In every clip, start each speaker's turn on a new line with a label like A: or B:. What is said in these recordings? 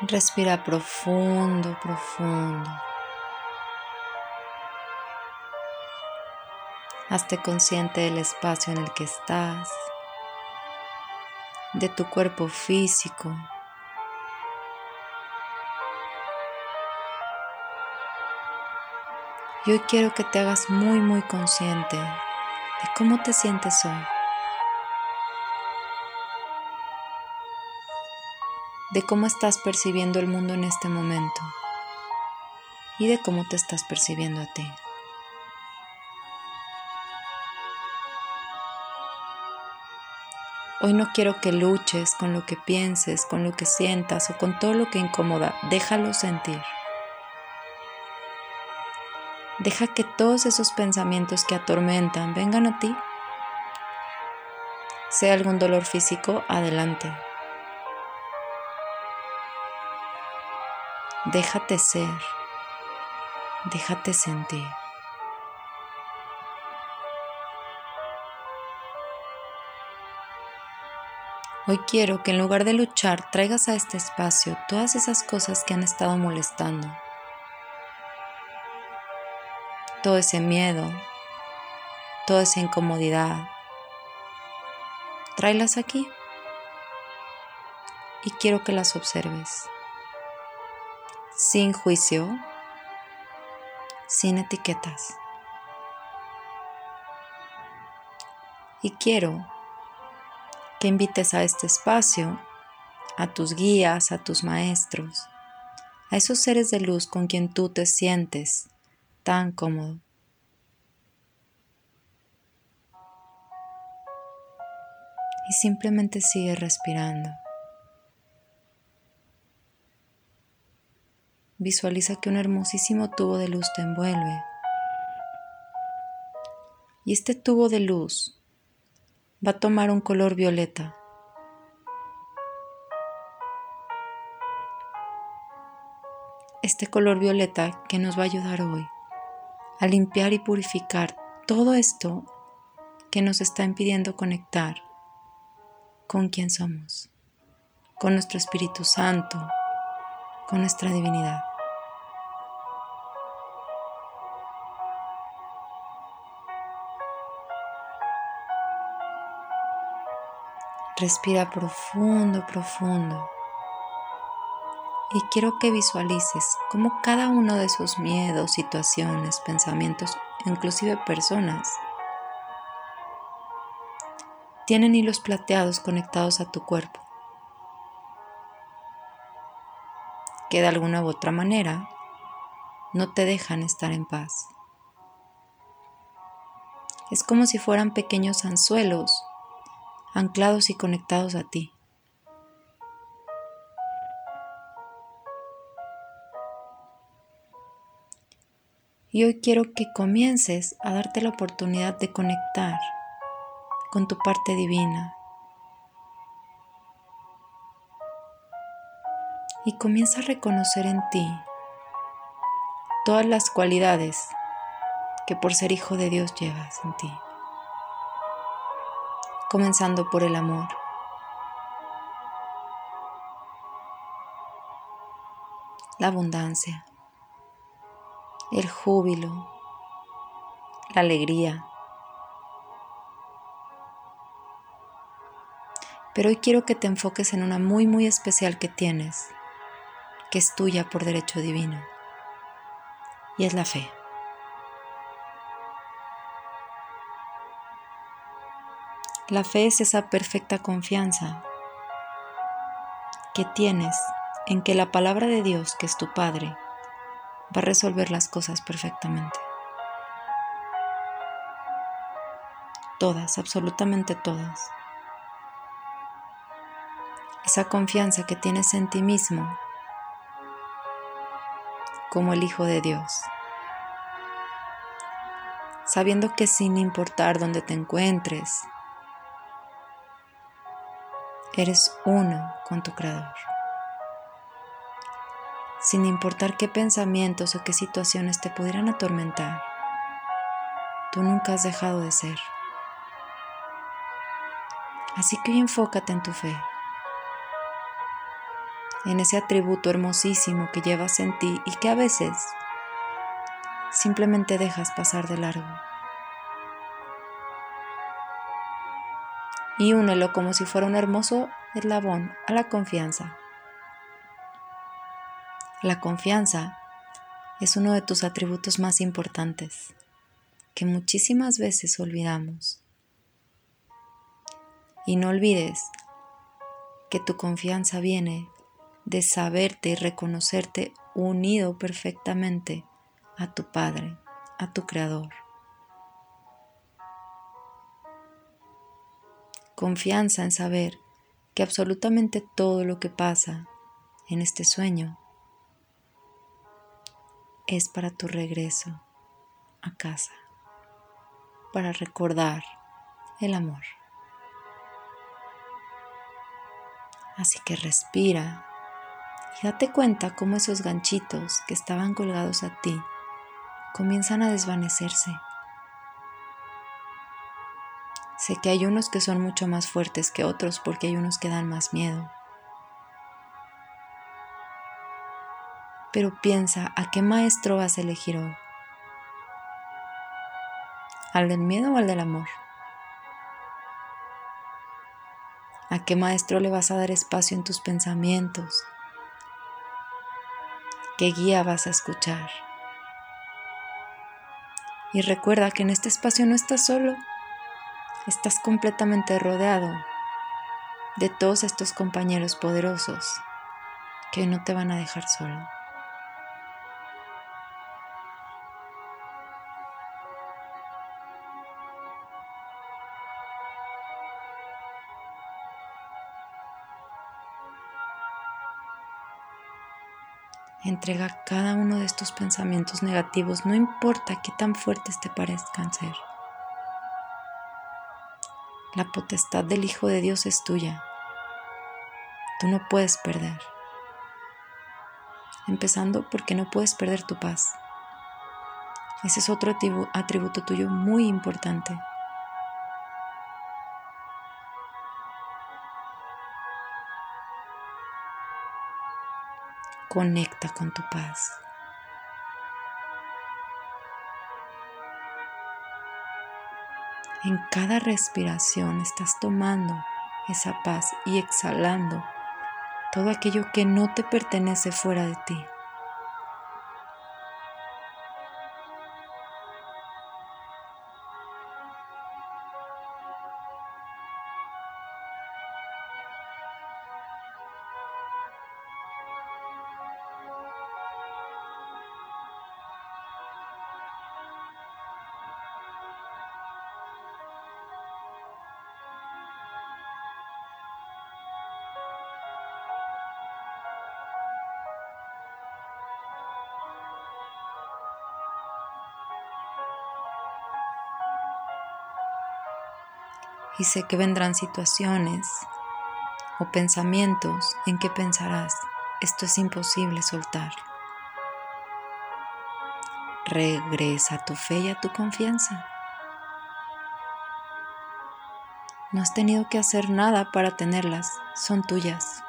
A: Respira profundo, profundo. Hazte consciente del espacio en el que estás, de tu cuerpo físico. Y hoy quiero que te hagas muy, muy consciente de cómo te sientes hoy. De cómo estás percibiendo el mundo en este momento y de cómo te estás percibiendo a ti. Hoy no quiero que luches con lo que pienses, con lo que sientas o con todo lo que incomoda. Déjalo sentir. Deja que todos esos pensamientos que atormentan vengan a ti. Sea algún dolor físico, adelante. Déjate ser, déjate sentir. Hoy quiero que en lugar de luchar traigas a este espacio todas esas cosas que han estado molestando. Todo ese miedo, toda esa incomodidad. Tráelas aquí y quiero que las observes sin juicio, sin etiquetas. Y quiero que invites a este espacio a tus guías, a tus maestros, a esos seres de luz con quien tú te sientes tan cómodo. Y simplemente sigue respirando. Visualiza que un hermosísimo tubo de luz te envuelve. Y este tubo de luz va a tomar un color violeta. Este color violeta que nos va a ayudar hoy a limpiar y purificar todo esto que nos está impidiendo conectar con quien somos, con nuestro Espíritu Santo, con nuestra divinidad. Respira profundo, profundo. Y quiero que visualices cómo cada uno de esos miedos, situaciones, pensamientos, inclusive personas, tienen hilos plateados conectados a tu cuerpo, que de alguna u otra manera no te dejan estar en paz. Es como si fueran pequeños anzuelos anclados y conectados a ti. Y hoy quiero que comiences a darte la oportunidad de conectar con tu parte divina. Y comienza a reconocer en ti todas las cualidades que por ser hijo de Dios llevas en ti comenzando por el amor. La abundancia, el júbilo, la alegría. Pero hoy quiero que te enfoques en una muy muy especial que tienes, que es tuya por derecho divino, y es la fe. La fe es esa perfecta confianza que tienes en que la palabra de Dios, que es tu Padre, va a resolver las cosas perfectamente. Todas, absolutamente todas. Esa confianza que tienes en ti mismo como el Hijo de Dios. Sabiendo que sin importar dónde te encuentres, Eres uno con tu Creador. Sin importar qué pensamientos o qué situaciones te pudieran atormentar, tú nunca has dejado de ser. Así que hoy enfócate en tu fe. en ese atributo hermosísimo que llevas en ti y que a veces simplemente dejas pasar de largo. Y únelo como si fuera un hermoso eslabón a la confianza. La confianza es uno de tus atributos más importantes que muchísimas veces olvidamos. Y no olvides que tu confianza viene de saberte y reconocerte unido perfectamente a tu Padre, a tu Creador. Confianza en saber que absolutamente todo lo que pasa en este sueño es para tu regreso a casa, para recordar el amor. Así que respira y date cuenta cómo esos ganchitos que estaban colgados a ti comienzan a desvanecerse. Sé que hay unos que son mucho más fuertes que otros porque hay unos que dan más miedo. pero piensa a qué maestro vas a elegir hoy. ¿Al del miedo o al del amor? ¿A qué maestro le vas a dar espacio en tus pensamientos? ¿Qué guía vas a escuchar? Y recuerda que en este espacio no estás solo, estás completamente rodeado de todos estos compañeros poderosos que no te van a dejar solo. Entrega cada uno de estos pensamientos negativos, no importa qué tan fuertes te parezcan ser. La potestad del Hijo de Dios es tuya. Tú no puedes perder. Empezando porque no puedes perder tu paz. Ese es otro atributo tuyo muy importante. Conecta con tu paz. En cada respiración estás tomando esa paz y exhalando todo aquello que no te pertenece fuera de ti. Y sé que vendrán situaciones o pensamientos en que pensarás, esto es imposible soltar. Regresa tu fe y a tu confianza. No has tenido que hacer nada para tenerlas, son tuyas.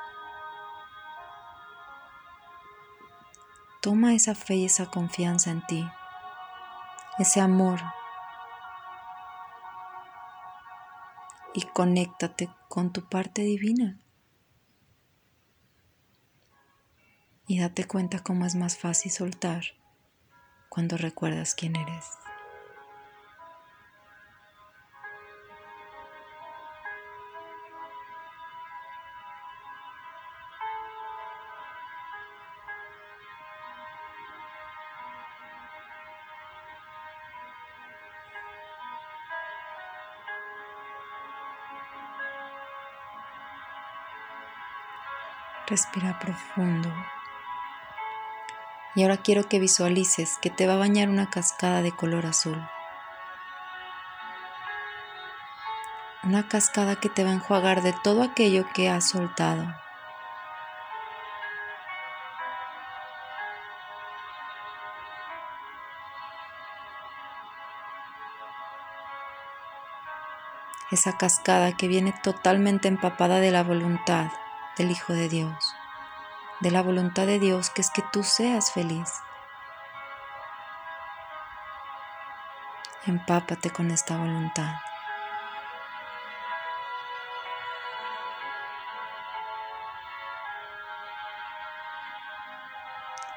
A: Toma esa fe y esa confianza en ti, ese amor y conéctate con tu parte divina. Y date cuenta cómo es más fácil soltar cuando recuerdas quién eres. Respira profundo. Y ahora quiero que visualices que te va a bañar una cascada de color azul. Una cascada que te va a enjuagar de todo aquello que has soltado. Esa cascada que viene totalmente empapada de la voluntad del Hijo de Dios, de la voluntad de Dios, que es que tú seas feliz. Empápate con esta voluntad.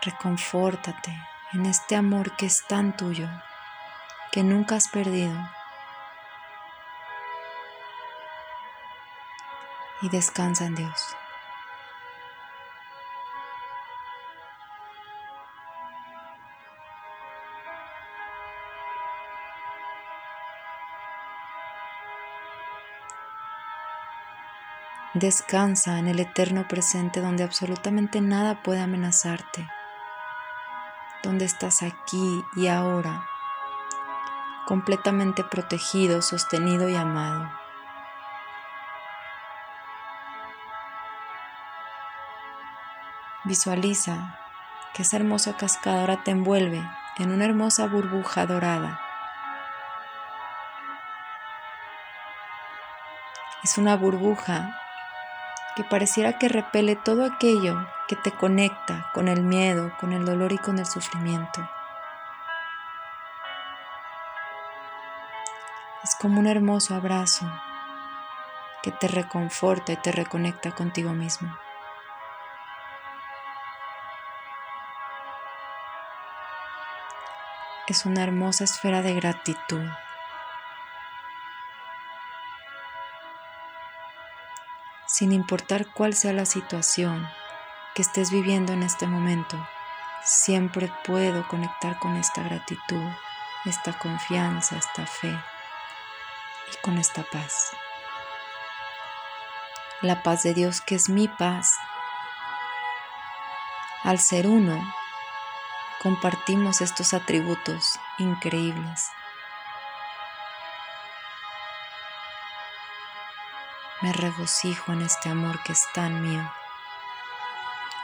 A: Reconfórtate en este amor que es tan tuyo, que nunca has perdido. Y descansa en Dios. Descansa en el eterno presente donde absolutamente nada puede amenazarte, donde estás aquí y ahora, completamente protegido, sostenido y amado. Visualiza que esa hermosa cascada ahora te envuelve en una hermosa burbuja dorada. Es una burbuja que pareciera que repele todo aquello que te conecta con el miedo, con el dolor y con el sufrimiento. Es como un hermoso abrazo que te reconforta y te reconecta contigo mismo. Es una hermosa esfera de gratitud sin importar cuál sea la situación que estés viviendo en este momento, siempre puedo conectar con esta gratitud, esta confianza, esta fe y con esta paz. La paz de Dios que es mi paz. Al ser uno, compartimos estos atributos increíbles. Me regocijo en este amor que es tan mío,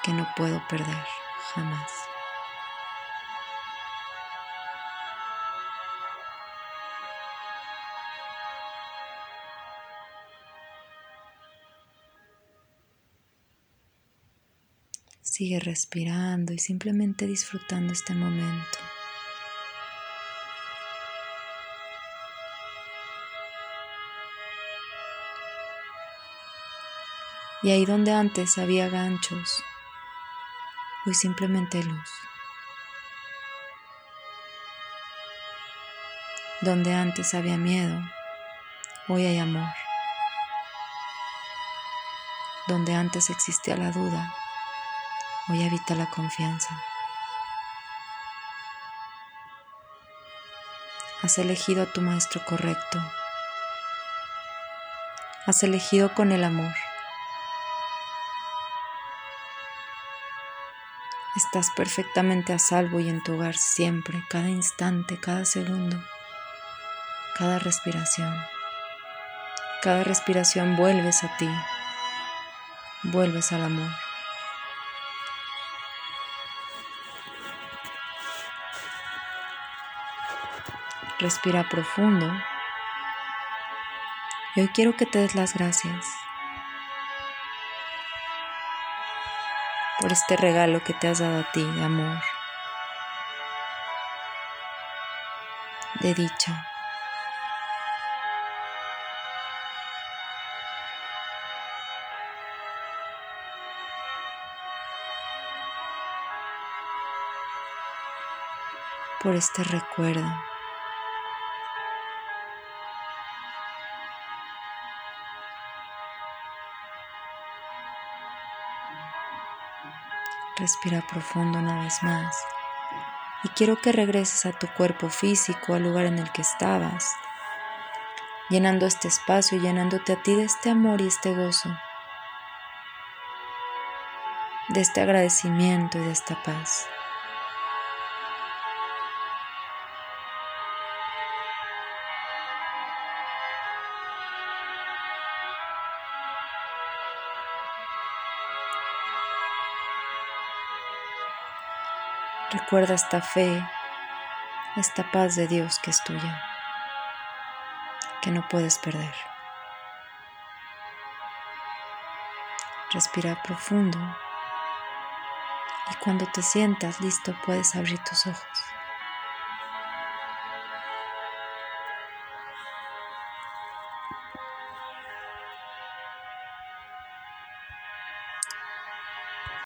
A: que no puedo perder jamás. Sigue respirando y simplemente disfrutando este momento. Y ahí donde antes había ganchos, hoy simplemente luz. Donde antes había miedo, hoy hay amor. Donde antes existía la duda, hoy habita la confianza. Has elegido a tu maestro correcto. Has elegido con el amor. Estás perfectamente a salvo y en tu hogar siempre, cada instante, cada segundo, cada respiración. Cada respiración vuelves a ti, vuelves al amor. Respira profundo. Y hoy quiero que te des las gracias por este regalo que te has dado a ti amor, de dicha. por este recuerdo. Respira profundo una vez más. Y quiero que regreses a tu cuerpo físico, al lugar en el que estabas, llenando este espacio y llenándote a ti de este amor y este gozo, de este agradecimiento y de esta paz. Recuerda esta fe, esta paz de Dios que es tuya, que no puedes perder. Respira profundo y cuando te sientas listo puedes abrir tus ojos.